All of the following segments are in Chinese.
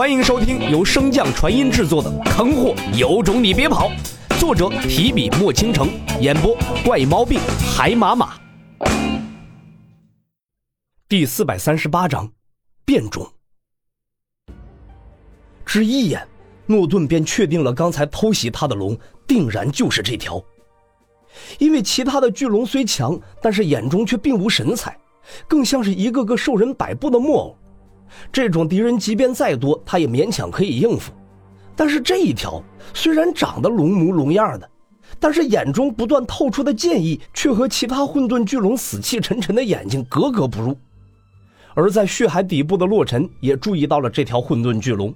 欢迎收听由升降传音制作的《坑货有种你别跑》，作者提笔墨倾城，演播怪毛病海马马。第四百三十八章，变种。只一眼，诺顿便确定了刚才偷袭他的龙定然就是这条。因为其他的巨龙虽强，但是眼中却并无神采，更像是一个个受人摆布的木偶。这种敌人即便再多，他也勉强可以应付。但是这一条虽然长得龙模龙样的，但是眼中不断透出的剑意，却和其他混沌巨龙死气沉沉的眼睛格格不入。而在血海底部的洛尘也注意到了这条混沌巨龙，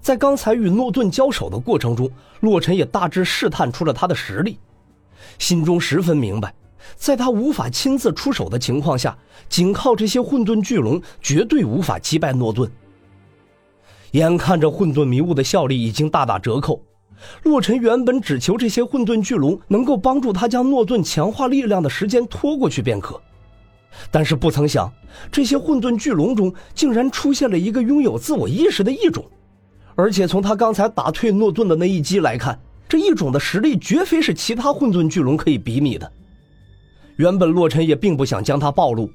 在刚才与诺顿交手的过程中，洛尘也大致试探出了他的实力，心中十分明白。在他无法亲自出手的情况下，仅靠这些混沌巨龙绝对无法击败诺顿。眼看着混沌迷雾的效力已经大打折扣，洛尘原本只求这些混沌巨龙能够帮助他将诺顿强化力量的时间拖过去便可，但是不曾想，这些混沌巨龙中竟然出现了一个拥有自我意识的异种，而且从他刚才打退诺顿的那一击来看，这异种的实力绝非是其他混沌巨龙可以比拟的。原本洛尘也并不想将他暴露，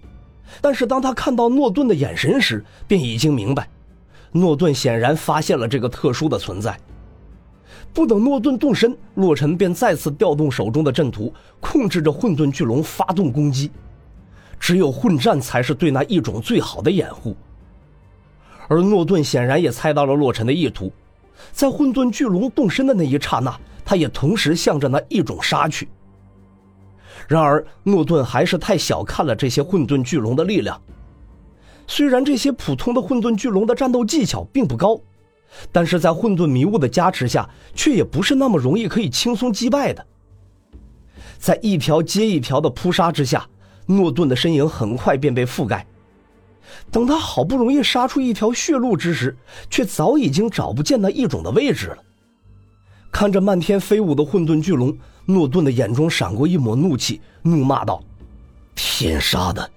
但是当他看到诺顿的眼神时，便已经明白，诺顿显然发现了这个特殊的存在。不等诺顿动身，洛尘便再次调动手中的阵图，控制着混沌巨龙发动攻击。只有混战才是对那一种最好的掩护。而诺顿显然也猜到了洛尘的意图，在混沌巨龙动身的那一刹那，他也同时向着那一种杀去。然而，诺顿还是太小看了这些混沌巨龙的力量。虽然这些普通的混沌巨龙的战斗技巧并不高，但是在混沌迷雾的加持下，却也不是那么容易可以轻松击败的。在一条接一条的扑杀之下，诺顿的身影很快便被覆盖。等他好不容易杀出一条血路之时，却早已经找不见那异种的位置了。看着漫天飞舞的混沌巨龙。诺顿的眼中闪过一抹怒气，怒骂道：“天杀的，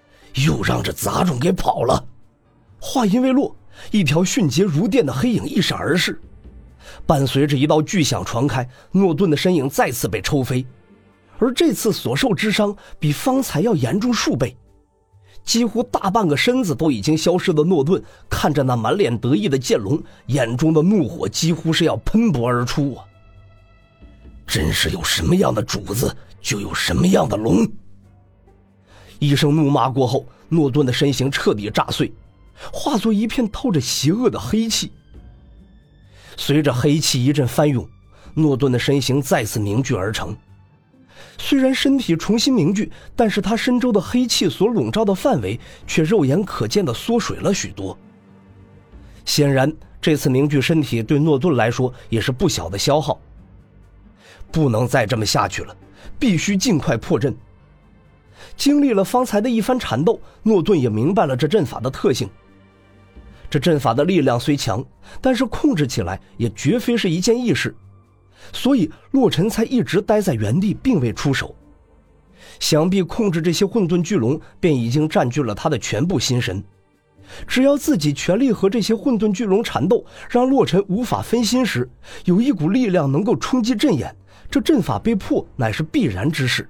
又让这杂种给跑了！”话音未落，一条迅捷如电的黑影一闪而逝，伴随着一道巨响传开，诺顿的身影再次被抽飞，而这次所受之伤比方才要严重数倍，几乎大半个身子都已经消失的诺顿看着那满脸得意的剑龙，眼中的怒火几乎是要喷薄而出啊！真是有什么样的主子，就有什么样的龙。一声怒骂过后，诺顿的身形彻底炸碎，化作一片透着邪恶的黑气。随着黑气一阵翻涌，诺顿的身形再次凝聚而成。虽然身体重新凝聚，但是他身周的黑气所笼罩的范围却肉眼可见的缩水了许多。显然，这次凝聚身体对诺顿来说也是不小的消耗。不能再这么下去了，必须尽快破阵。经历了方才的一番缠斗，诺顿也明白了这阵法的特性。这阵法的力量虽强，但是控制起来也绝非是一件易事，所以洛尘才一直待在原地，并未出手。想必控制这些混沌巨龙，便已经占据了他的全部心神。只要自己全力和这些混沌巨龙缠斗，让洛尘无法分心时，有一股力量能够冲击阵眼。这阵法被破，乃是必然之事。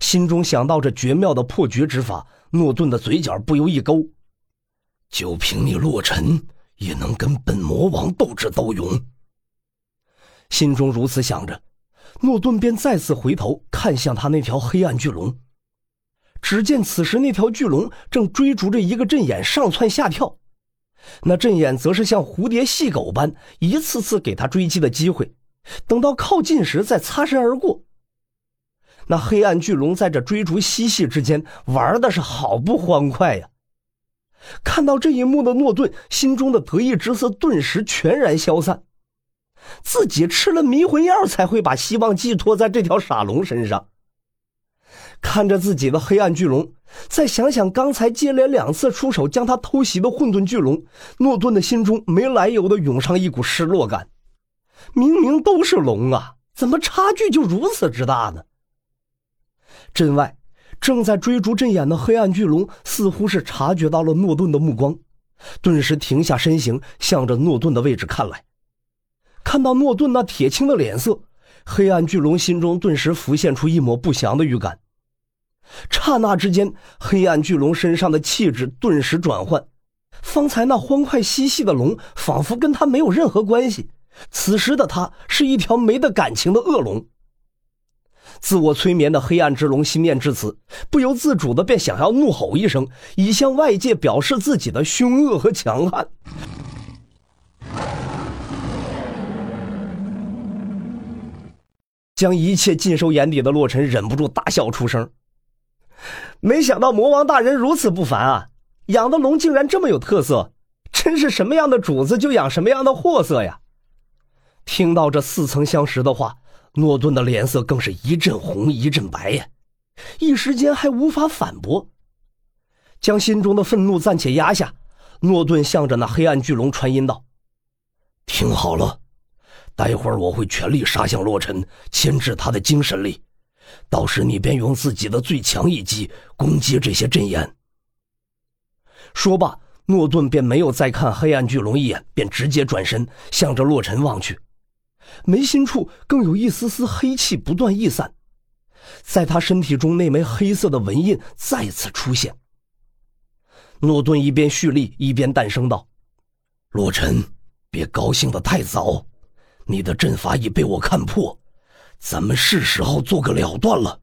心中想到这绝妙的破局之法，诺顿的嘴角不由一勾。就凭你洛尘，也能跟本魔王斗智斗勇？心中如此想着，诺顿便再次回头看向他那条黑暗巨龙。只见此时那条巨龙正追逐着一个阵眼上窜下跳，那阵眼则是像蝴蝶戏狗般一次次给他追击的机会。等到靠近时，再擦身而过。那黑暗巨龙在这追逐嬉戏之间，玩的是好不欢快呀！看到这一幕的诺顿，心中的得意之色顿时全然消散。自己吃了迷魂药，才会把希望寄托在这条傻龙身上。看着自己的黑暗巨龙，再想想刚才接连两次出手将他偷袭的混沌巨龙，诺顿的心中没来由的涌上一股失落感。明明都是龙啊，怎么差距就如此之大呢？阵外正在追逐阵眼的黑暗巨龙似乎是察觉到了诺顿的目光，顿时停下身形，向着诺顿的位置看来。看到诺顿那铁青的脸色，黑暗巨龙心中顿时浮现出一抹不祥的预感。刹那之间，黑暗巨龙身上的气质顿时转换，方才那欢快嬉戏的龙，仿佛跟他没有任何关系。此时的他是一条没得感情的恶龙。自我催眠的黑暗之龙心念至此，不由自主的便想要怒吼一声，以向外界表示自己的凶恶和强悍。将一切尽收眼底的洛尘忍不住大笑出声。没想到魔王大人如此不凡啊！养的龙竟然这么有特色，真是什么样的主子就养什么样的货色呀！听到这似曾相识的话，诺顿的脸色更是一阵红一阵白呀，一时间还无法反驳。将心中的愤怒暂且压下，诺顿向着那黑暗巨龙传音道：“听好了，待会儿我会全力杀向洛尘，牵制他的精神力。”到时你便用自己的最强一击攻击这些阵眼。说罢，诺顿便没有再看黑暗巨龙一眼，便直接转身向着洛尘望去，眉心处更有一丝丝黑气不断溢散，在他身体中那枚黑色的纹印再次出现。诺顿一边蓄力，一边淡声道：“洛尘，别高兴的太早，你的阵法已被我看破。”咱们是时候做个了断了。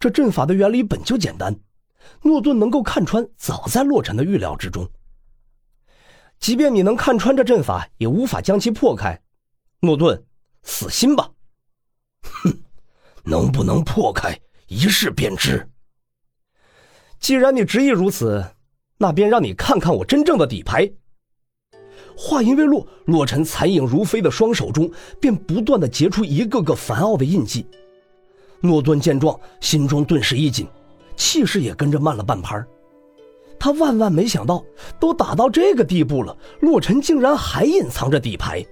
这阵法的原理本就简单，诺顿能够看穿，早在洛尘的预料之中。即便你能看穿这阵法，也无法将其破开。诺顿，死心吧！哼，能不能破开，一试便知。既然你执意如此，那便让你看看我真正的底牌。话音未落，洛尘残影如飞的双手中便不断的结出一个个繁奥的印记。诺顿见状，心中顿时一紧，气势也跟着慢了半拍。他万万没想到，都打到这个地步了，洛尘竟然还隐藏着底牌。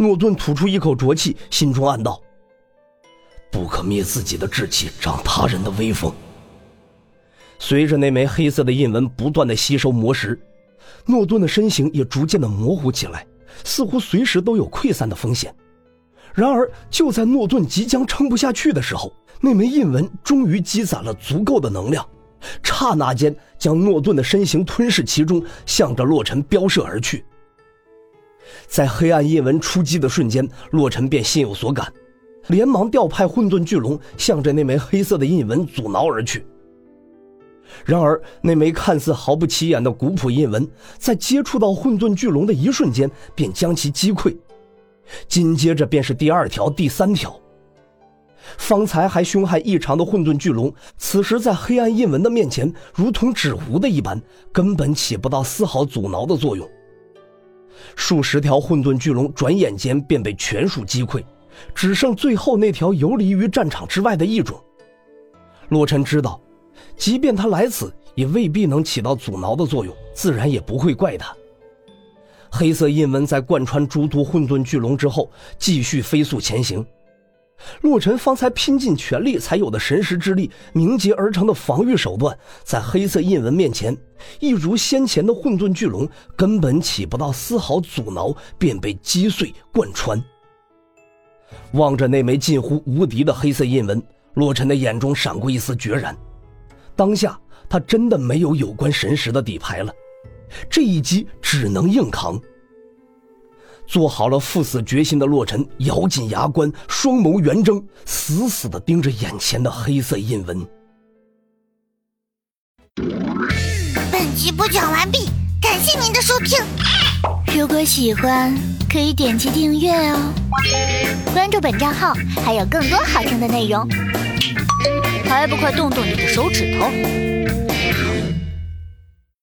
诺顿吐出一口浊气，心中暗道：“不可灭自己的志气，长他人的威风。”随着那枚黑色的印纹不断的吸收魔石。诺顿的身形也逐渐的模糊起来，似乎随时都有溃散的风险。然而，就在诺顿即将撑不下去的时候，那枚印纹终于积攒了足够的能量，刹那间将诺顿的身形吞噬其中，向着洛尘飙射而去。在黑暗印文出击的瞬间，洛尘便心有所感，连忙调派混沌巨龙向着那枚黑色的印纹阻挠而去。然而，那枚看似毫不起眼的古朴印纹，在接触到混沌巨龙的一瞬间，便将其击溃。紧接着便是第二条、第三条。方才还凶悍异常的混沌巨龙，此时在黑暗印纹的面前，如同纸糊的一般，根本起不到丝毫阻挠的作用。数十条混沌巨龙转眼间便被全数击溃，只剩最后那条游离于战场之外的一种。洛尘知道。即便他来此，也未必能起到阻挠的作用，自然也不会怪他。黑色印纹在贯穿诸多混沌巨龙之后，继续飞速前行。洛尘方才拼尽全力才有的神识之力凝结而成的防御手段，在黑色印纹面前，一如先前的混沌巨龙，根本起不到丝毫阻挠，便被击碎贯穿。望着那枚近乎无敌的黑色印纹，洛尘的眼中闪过一丝决然。当下他真的没有有关神识的底牌了，这一击只能硬扛。做好了赴死决心的洛尘咬紧牙关，双眸圆睁，死死的盯着眼前的黑色印纹。本集播讲完毕，感谢您的收听。如果喜欢，可以点击订阅哦，关注本账号还有更多好听的内容。还不快动动你的手指头！